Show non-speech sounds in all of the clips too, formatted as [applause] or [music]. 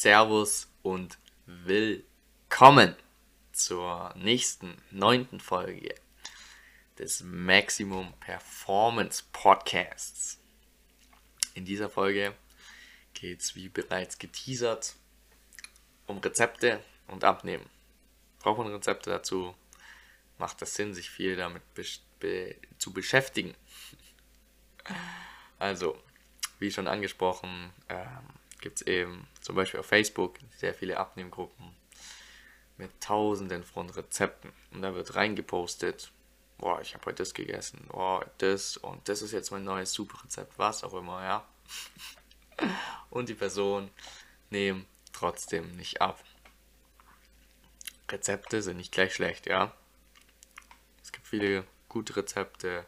Servus und willkommen zur nächsten neunten Folge des Maximum Performance Podcasts. In dieser Folge geht es, wie bereits geteasert, um Rezepte und Abnehmen. Braucht man Rezepte dazu? Macht das Sinn, sich viel damit be zu beschäftigen? Also, wie schon angesprochen, ähm, gibt es eben zum Beispiel auf Facebook sehr viele Abnehmgruppen mit tausenden von Rezepten. Und da wird reingepostet, boah, ich habe heute das gegessen, boah, das und das ist jetzt mein neues Superrezept, was auch immer, ja. [laughs] Und die Person nehmen trotzdem nicht ab. Rezepte sind nicht gleich schlecht, ja. Es gibt viele gute Rezepte,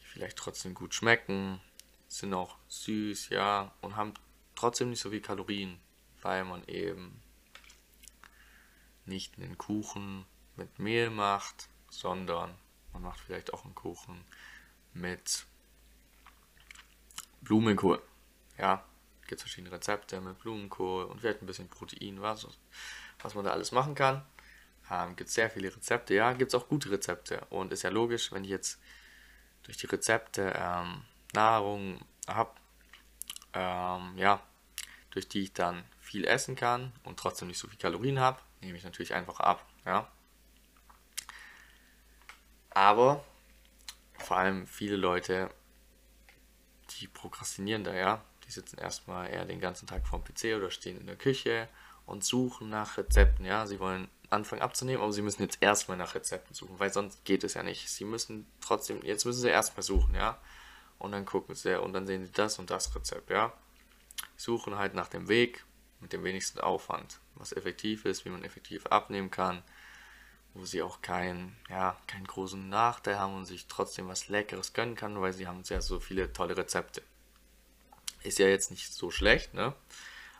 die vielleicht trotzdem gut schmecken, sind auch süß, ja, und haben trotzdem nicht so viel Kalorien, weil man eben nicht einen Kuchen mit Mehl macht, sondern man macht vielleicht auch einen Kuchen mit Blumenkohl. Ja, gibt verschiedene Rezepte mit Blumenkohl und vielleicht ein bisschen Protein, was, was man da alles machen kann. Ähm, gibt sehr viele Rezepte, ja, gibt es auch gute Rezepte. Und ist ja logisch, wenn ich jetzt durch die Rezepte ähm, Nahrung habe, ähm, ja, durch die ich dann viel essen kann und trotzdem nicht so viel Kalorien habe, nehme ich natürlich einfach ab. Ja. Aber vor allem viele Leute, die prokrastinieren da, ja. Die sitzen erstmal eher den ganzen Tag vorm PC oder stehen in der Küche und suchen nach Rezepten, ja. Sie wollen anfangen abzunehmen, aber sie müssen jetzt erstmal nach Rezepten suchen, weil sonst geht es ja nicht. Sie müssen trotzdem, jetzt müssen sie erstmal suchen, ja. Und dann gucken sie und dann sehen sie das und das Rezept, ja suchen halt nach dem Weg mit dem wenigsten Aufwand, was effektiv ist, wie man effektiv abnehmen kann, wo sie auch keinen, ja, keinen großen Nachteil haben und sich trotzdem was Leckeres gönnen kann, weil sie haben sehr so viele tolle Rezepte. Ist ja jetzt nicht so schlecht, ne?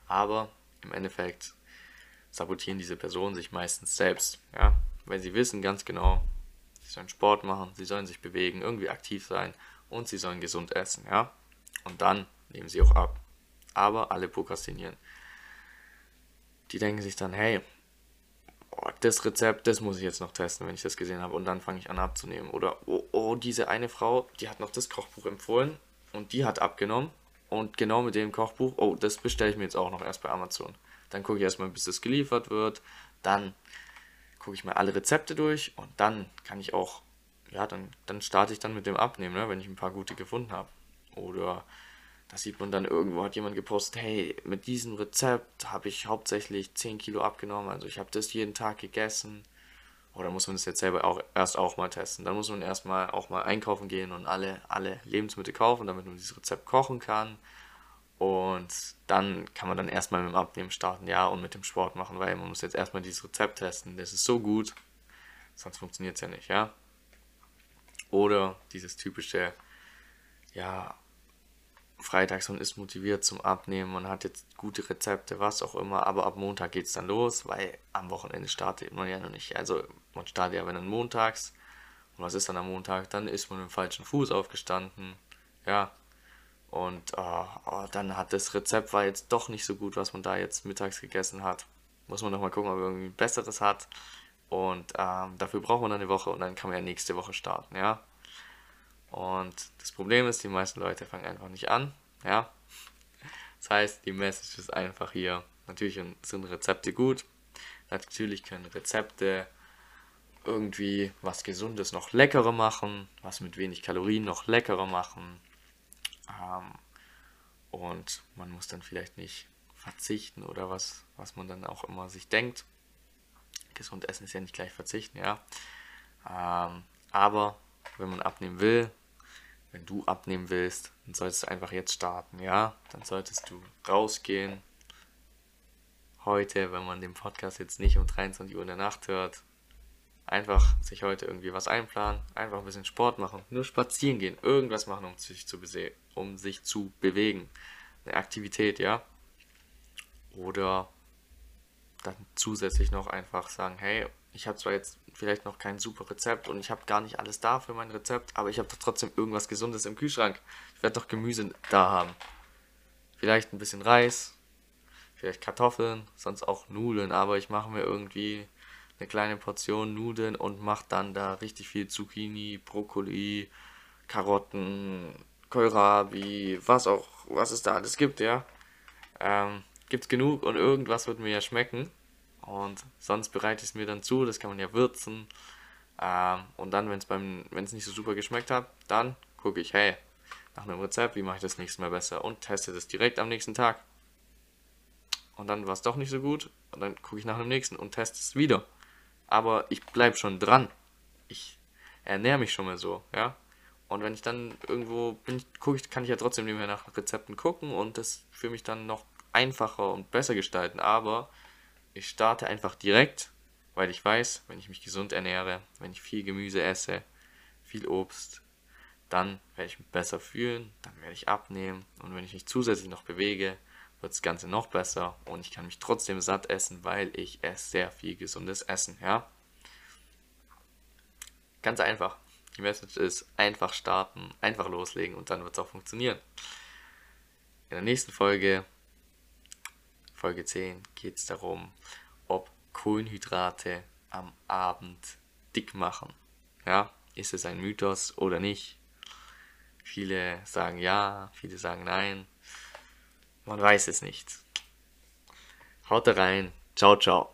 Aber im Endeffekt sabotieren diese Personen sich meistens selbst, ja? Weil sie wissen ganz genau, sie sollen Sport machen, sie sollen sich bewegen, irgendwie aktiv sein und sie sollen gesund essen, ja? Und dann nehmen sie auch ab aber alle prokrastinieren. Die denken sich dann, hey, das Rezept, das muss ich jetzt noch testen, wenn ich das gesehen habe und dann fange ich an abzunehmen. Oder, oh, oh, diese eine Frau, die hat noch das Kochbuch empfohlen und die hat abgenommen und genau mit dem Kochbuch, oh, das bestelle ich mir jetzt auch noch erst bei Amazon. Dann gucke ich erstmal, bis das geliefert wird, dann gucke ich mal alle Rezepte durch und dann kann ich auch, ja, dann, dann starte ich dann mit dem Abnehmen, ne, wenn ich ein paar gute gefunden habe. Oder da sieht man dann irgendwo, hat jemand gepostet, hey, mit diesem Rezept habe ich hauptsächlich 10 Kilo abgenommen, also ich habe das jeden Tag gegessen. Oder muss man das jetzt selber auch erst auch mal testen? Dann muss man erstmal auch mal einkaufen gehen und alle, alle Lebensmittel kaufen, damit man dieses Rezept kochen kann. Und dann kann man dann erstmal mit dem Abnehmen starten, ja, und mit dem Sport machen, weil man muss jetzt erstmal dieses Rezept testen. Das ist so gut, sonst funktioniert es ja nicht, ja. Oder dieses typische, ja, freitags und ist motiviert zum Abnehmen und hat jetzt gute Rezepte, was auch immer, aber ab Montag geht es dann los, weil am Wochenende startet man ja noch nicht. Also man startet ja wenn dann montags und was ist dann am Montag? Dann ist man mit dem falschen Fuß aufgestanden, ja, und oh, oh, dann hat das Rezept war jetzt doch nicht so gut, was man da jetzt mittags gegessen hat. Muss man noch mal gucken, ob man irgendwie ein besseres hat. Und ähm, dafür braucht man dann eine Woche und dann kann man ja nächste Woche starten, ja. Und das Problem ist, die meisten Leute fangen einfach nicht an. Ja. Das heißt, die Message ist einfach hier. Natürlich sind Rezepte gut. Natürlich können Rezepte irgendwie was Gesundes noch leckerer machen, was mit wenig Kalorien noch leckerer machen. Ähm, und man muss dann vielleicht nicht verzichten oder was, was man dann auch immer sich denkt. Gesund essen ist ja nicht gleich verzichten, ja. Ähm, aber wenn man abnehmen will, wenn du abnehmen willst, dann solltest du einfach jetzt starten, ja? Dann solltest du rausgehen. Heute, wenn man den Podcast jetzt nicht um 23 Uhr in der Nacht hört, einfach sich heute irgendwie was einplanen, einfach ein bisschen Sport machen, nur spazieren gehen, irgendwas machen, um sich zu, um sich zu bewegen. Eine Aktivität, ja? Oder dann zusätzlich noch einfach sagen, hey, ich habe zwar jetzt vielleicht noch kein super Rezept und ich habe gar nicht alles da für mein Rezept, aber ich habe doch trotzdem irgendwas Gesundes im Kühlschrank. Ich werde doch Gemüse da haben. Vielleicht ein bisschen Reis, vielleicht Kartoffeln, sonst auch Nudeln, aber ich mache mir irgendwie eine kleine Portion Nudeln und mache dann da richtig viel Zucchini, Brokkoli, Karotten, Kohlrabi, was auch, was es da alles gibt, ja. Ähm, gibt's genug und irgendwas wird mir ja schmecken. Und sonst bereite ich es mir dann zu, das kann man ja würzen. Ähm, und dann, wenn es beim, wenn es nicht so super geschmeckt hat, dann gucke ich, hey, nach einem Rezept, wie mache ich das nächste Mal besser und teste das direkt am nächsten Tag. Und dann war es doch nicht so gut und dann gucke ich nach dem nächsten und teste es wieder. Aber ich bleibe schon dran. Ich ernähre mich schon mal so, ja. Und wenn ich dann irgendwo bin, gucke ich, kann ich ja trotzdem nebenher nach Rezepten gucken und das für mich dann noch einfacher und besser gestalten. Aber ich starte einfach direkt, weil ich weiß, wenn ich mich gesund ernähre, wenn ich viel Gemüse esse, viel Obst, dann werde ich mich besser fühlen, dann werde ich abnehmen und wenn ich mich zusätzlich noch bewege, wird das Ganze noch besser und ich kann mich trotzdem satt essen, weil ich esse sehr viel gesundes Essen, ja. Ganz einfach. Die Message ist einfach starten, einfach loslegen und dann wird es auch funktionieren. In der nächsten Folge, Folge 10, geht es darum, ob Kohlenhydrate am Abend dick machen. Ja, ist es ein Mythos oder nicht? Viele sagen ja, viele sagen nein. Man weiß es nicht. Haut rein. Ciao, ciao.